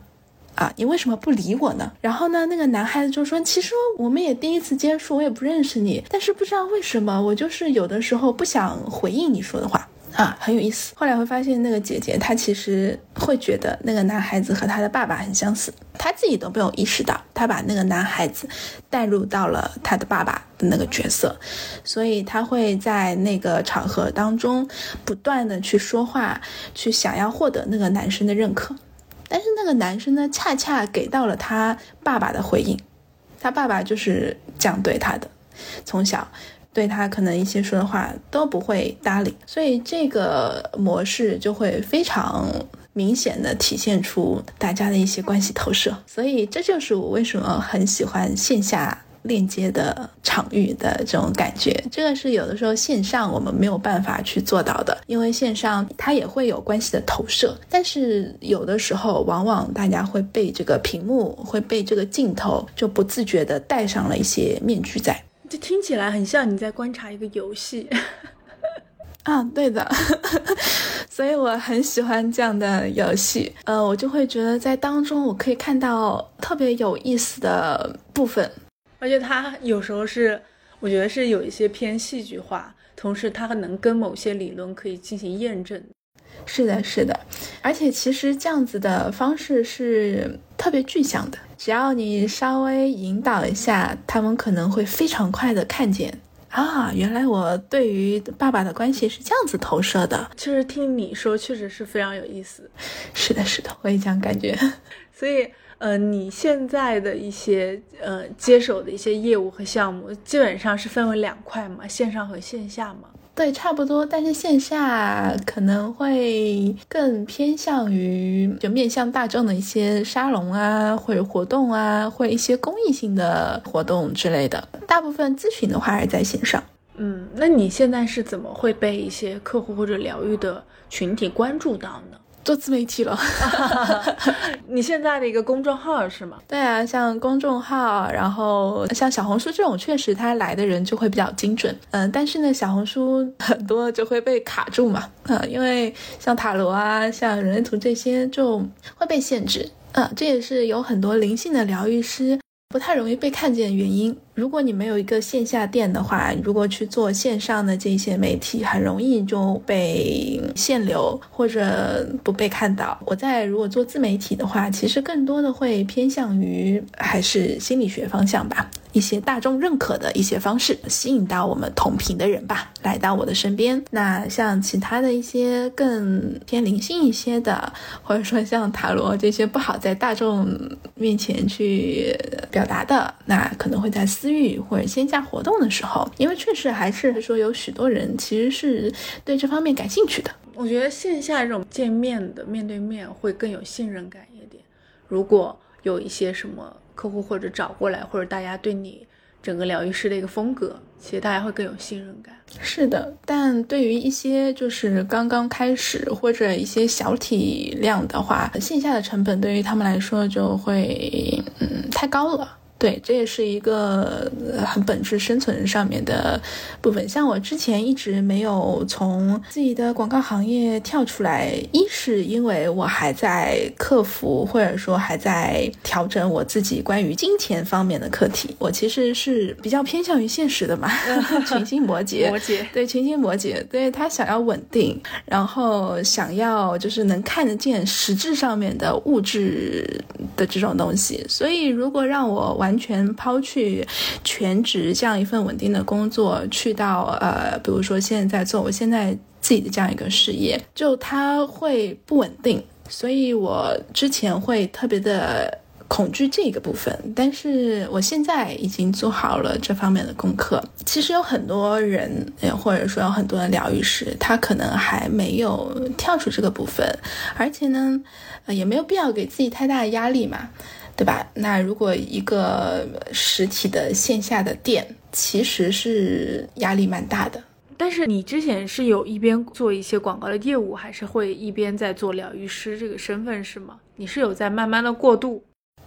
啊，你为什么不理我呢？然后呢，那个男孩子就说：“其实我们也第一次接触，我也不认识你，但是不知道为什么，我就是有的时候不想回应你说的话啊，很有意思。”后来会发现，那个姐姐她其实会觉得那个男孩子和他的爸爸很相似，他自己都没有意识到，他把那个男孩子带入到了他的爸爸的那个角色，所以他会在那个场合当中不断的去说话，去想要获得那个男生的认可。但是那个男生呢，恰恰给到了他爸爸的回应，他爸爸就是这样对他的，从小对他可能一些说的话都不会搭理，所以这个模式就会非常明显的体现出大家的一些关系投射，所以这就是我为什么很喜欢线下。链接的场域的这种感觉，这个是有的时候线上我们没有办法去做到的，因为线上它也会有关系的投射，但是有的时候往往大家会被这个屏幕，会被这个镜头就不自觉的戴上了一些面具在，这听起来很像你在观察一个游戏。啊，对的，所以我很喜欢这样的游戏，呃，我就会觉得在当中我可以看到特别有意思的部分。而且他有时候是，我觉得是有一些偏戏剧化，同时他还能跟某些理论可以进行验证。是的，是的。而且其实这样子的方式是特别具象的，只要你稍微引导一下，他们可能会非常快的看见啊，原来我对于爸爸的关系是这样子投射的。其实听你说，确实是非常有意思。是的，是的，我也这样感觉。所以。呃，你现在的一些呃接手的一些业务和项目，基本上是分为两块嘛，线上和线下嘛？对，差不多。但是线下可能会更偏向于就面向大众的一些沙龙啊，或者活动啊，或者一些公益性的活动之类的。大部分咨询的话还是在线上。嗯，那你现在是怎么会被一些客户或者疗愈的群体关注到呢？做自媒体了，你现在的一个公众号是吗？对啊，像公众号，然后像小红书这种，确实它来的人就会比较精准。嗯，但是呢，小红书很多就会被卡住嘛，嗯，因为像塔罗啊，像人类图这些就会被限制。嗯，这也是有很多灵性的疗愈师。不太容易被看见的原因，如果你没有一个线下店的话，如果去做线上的这些媒体，很容易就被限流或者不被看到。我在如果做自媒体的话，其实更多的会偏向于还是心理学方向吧。一些大众认可的一些方式，吸引到我们同频的人吧，来到我的身边。那像其他的一些更偏灵性一些的，或者说像塔罗这些不好在大众面前去表达的，那可能会在私域或者线下活动的时候，因为确实还是说有许多人其实是对这方面感兴趣的。我觉得线下这种见面的面对面会更有信任感一点。如果有一些什么。客户或者找过来，或者大家对你整个疗愈师的一个风格，其实大家会更有信任感。是的，但对于一些就是刚刚开始或者一些小体量的话，线下的成本对于他们来说就会嗯太高了。对，这也是一个很本质生存上面的部分。像我之前一直没有从自己的广告行业跳出来，一是因为我还在克服，或者说还在调整我自己关于金钱方面的课题。我其实是比较偏向于现实的嘛，群星 摩羯，摩羯对群星摩羯，对他想要稳定，然后想要就是能看得见实质上面的物质的这种东西。所以如果让我完完全抛去全职这样一份稳定的工作，去到呃，比如说现在做我现在自己的这样一个事业，就它会不稳定，所以我之前会特别的恐惧这个部分。但是我现在已经做好了这方面的功课。其实有很多人，或者说有很多的疗愈师，他可能还没有跳出这个部分，而且呢，也没有必要给自己太大的压力嘛。对吧？那如果一个实体的线下的店，其实是压力蛮大的。但是你之前是有一边做一些广告的业务，还是会一边在做疗愈师这个身份是吗？你是有在慢慢的过渡？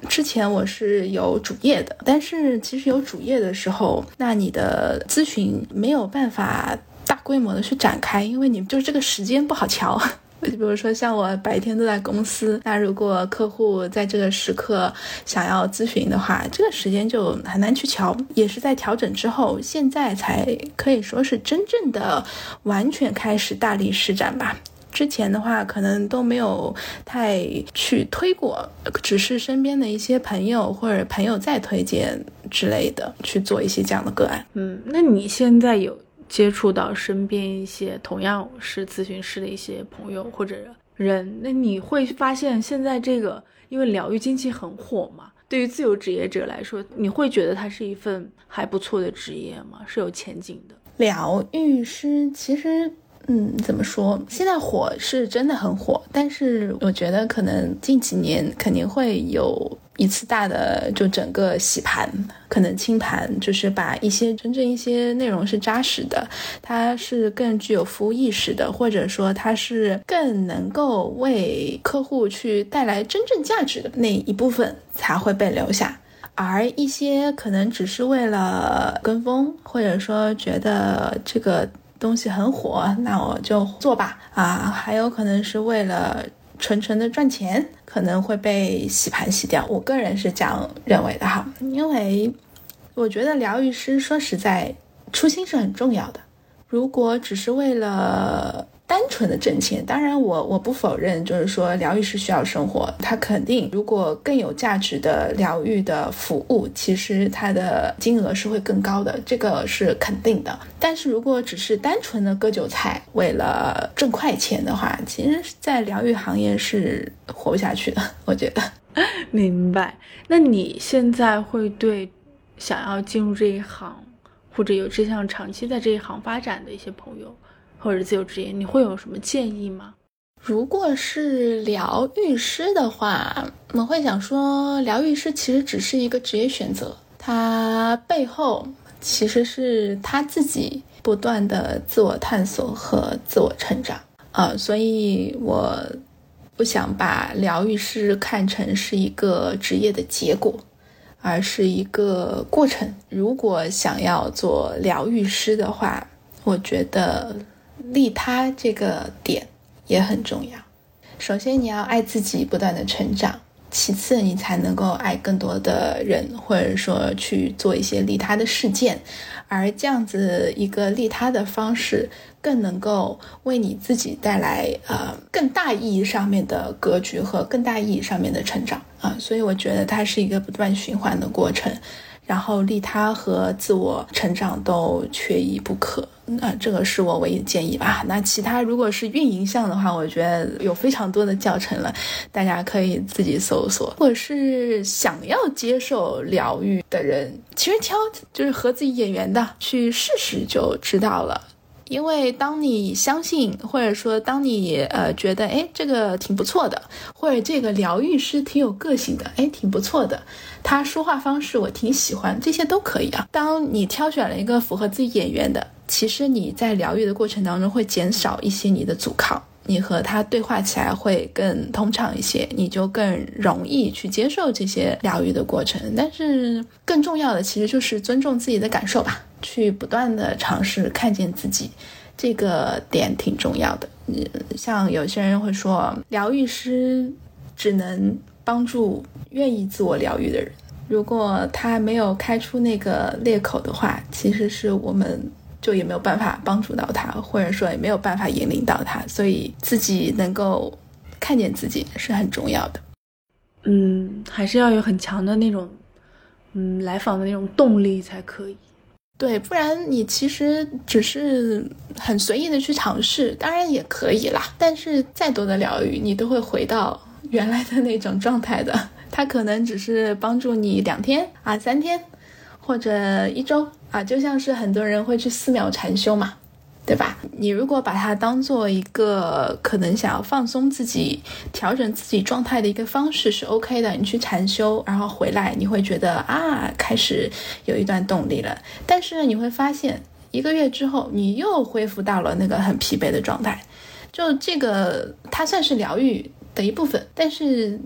之前我是有主业的，但是其实有主业的时候，那你的咨询没有办法大规模的去展开，因为你就是这个时间不好调。就比如说，像我白天都在公司，那如果客户在这个时刻想要咨询的话，这个时间就很难去调。也是在调整之后，现在才可以说是真正的完全开始大力施展吧。之前的话，可能都没有太去推过，只是身边的一些朋友或者朋友再推荐之类的去做一些这样的个案。嗯，那你现在有？接触到身边一些同样是咨询师的一些朋友或者人，那你会发现现在这个因为疗愈经济很火嘛，对于自由职业者来说，你会觉得它是一份还不错的职业吗？是有前景的？疗愈师其实。嗯，怎么说？现在火是真的很火，但是我觉得可能近几年肯定会有一次大的，就整个洗盘，可能清盘，就是把一些真正一些内容是扎实的，它是更具有服务意识的，或者说它是更能够为客户去带来真正价值的那一部分才会被留下，而一些可能只是为了跟风，或者说觉得这个。东西很火，那我就做吧。啊，还有可能是为了纯纯的赚钱，可能会被洗盘洗掉。我个人是这样认为的哈，因为我觉得疗愈师说实在，初心是很重要的。如果只是为了单纯的挣钱，当然我我不否认，就是说疗愈师需要生活，他肯定如果更有价值的疗愈的服务，其实它的金额是会更高的，这个是肯定的。但是如果只是单纯的割韭菜，为了挣快钱的话，其实，在疗愈行业是活不下去的。我觉得，明白。那你现在会对想要进入这一行，或者有志向长期在这一行发展的一些朋友？或者自由职业，你会有什么建议吗？如果是疗愈师的话，我会想说，疗愈师其实只是一个职业选择，他背后其实是他自己不断的自我探索和自我成长啊，所以我不想把疗愈师看成是一个职业的结果，而是一个过程。如果想要做疗愈师的话，我觉得。利他这个点也很重要。首先，你要爱自己，不断的成长；其次，你才能够爱更多的人，或者说去做一些利他的事件。而这样子一个利他的方式，更能够为你自己带来呃更大意义上面的格局和更大意义上面的成长啊。所以，我觉得它是一个不断循环的过程。然后利他和自我成长都缺一不可。那这个是我唯一的建议吧。那其他如果是运营项的话，我觉得有非常多的教程了，大家可以自己搜索。或者是想要接受疗愈的人，其实挑就是和自己眼缘的去试试就知道了。因为当你相信，或者说当你呃觉得哎这个挺不错的，或者这个疗愈师挺有个性的，哎挺不错的，他说话方式我挺喜欢，这些都可以啊。当你挑选了一个符合自己眼缘的。其实你在疗愈的过程当中会减少一些你的阻抗，你和他对话起来会更通畅一些，你就更容易去接受这些疗愈的过程。但是更重要的其实就是尊重自己的感受吧，去不断的尝试看见自己，这个点挺重要的。嗯，像有些人会说，疗愈师只能帮助愿意自我疗愈的人，如果他没有开出那个裂口的话，其实是我们。就也没有办法帮助到他，或者说也没有办法引领到他，所以自己能够看见自己是很重要的。嗯，还是要有很强的那种，嗯，来访的那种动力才可以。对，不然你其实只是很随意的去尝试，当然也可以啦。但是再多的疗愈，你都会回到原来的那种状态的。它可能只是帮助你两天啊，三天。或者一周啊，就像是很多人会去寺庙禅修嘛，对吧？你如果把它当做一个可能想要放松自己、调整自己状态的一个方式是 OK 的。你去禅修，然后回来，你会觉得啊，开始有一段动力了。但是呢，你会发现一个月之后，你又恢复到了那个很疲惫的状态。就这个，它算是疗愈的一部分，但是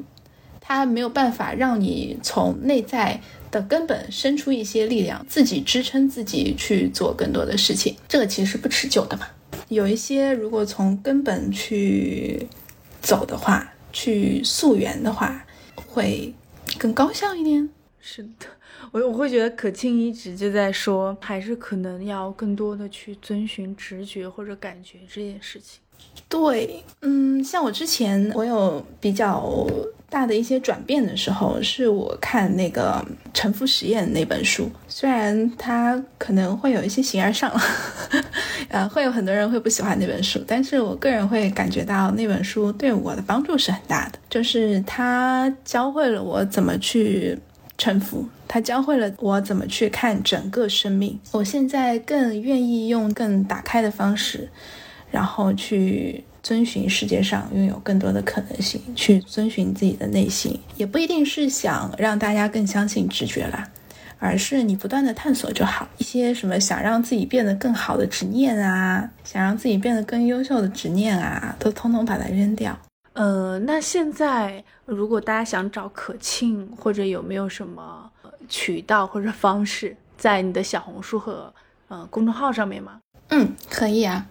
它没有办法让你从内在。的根本生出一些力量，自己支撑自己去做更多的事情，这个其实是不持久的嘛。有一些如果从根本去走的话，去溯源的话，会更高效一点。是的，我我会觉得可庆一直就在说，还是可能要更多的去遵循直觉或者感觉这件事情。对，嗯，像我之前我有比较。大的一些转变的时候，是我看那个《沉浮实验》那本书，虽然它可能会有一些形而上，呃，会有很多人会不喜欢那本书，但是我个人会感觉到那本书对我的帮助是很大的，就是它教会了我怎么去沉浮，它教会了我怎么去看整个生命，我现在更愿意用更打开的方式，然后去。遵循世界上拥有更多的可能性，去遵循自己的内心，也不一定是想让大家更相信直觉啦，而是你不断的探索就好。一些什么想让自己变得更好的执念啊，想让自己变得更优秀的执念啊，都通通把它扔掉。呃，那现在如果大家想找可庆，或者有没有什么渠道或者方式，在你的小红书和呃公众号上面吗？嗯，可以啊。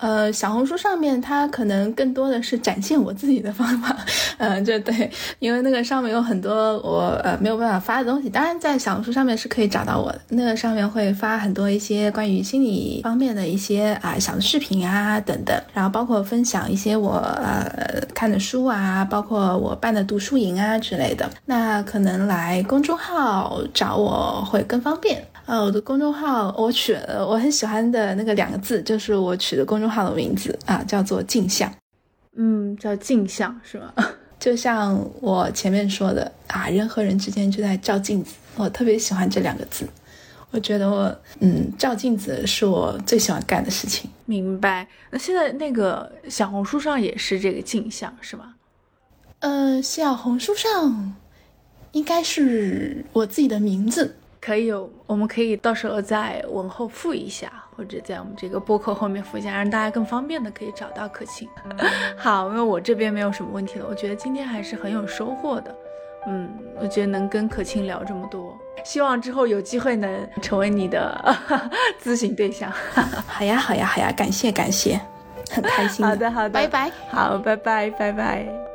呃，小红书上面它可能更多的是展现我自己的方法，嗯，就对，因为那个上面有很多我呃没有办法发的东西。当然，在小红书上面是可以找到我的，那个上面会发很多一些关于心理方面的一些啊小的视频啊等等，然后包括分享一些我呃看的书啊，包括我办的读书营啊之类的。那可能来公众号找我会更方便。呃，我的公众号我取了我很喜欢的那个两个字，就是我取的公众号的名字啊，叫做镜像。嗯，叫镜像是吗？就像我前面说的啊，人和人之间就在照镜子。我特别喜欢这两个字，我觉得我嗯，照镜子是我最喜欢干的事情。明白。那现在那个小红书上也是这个镜像是吗？呃，小红书上应该是我自己的名字。可以，我们可以到时候再文后附一下，或者在我们这个播客后面附一下，让大家更方便的可以找到可亲。好，因为我这边没有什么问题了，我觉得今天还是很有收获的。嗯，我觉得能跟可亲聊这么多，希望之后有机会能成为你的 咨询对象。好呀，好呀，好呀，感谢感谢，很开心。好的，好的，拜拜。好，拜拜，拜拜。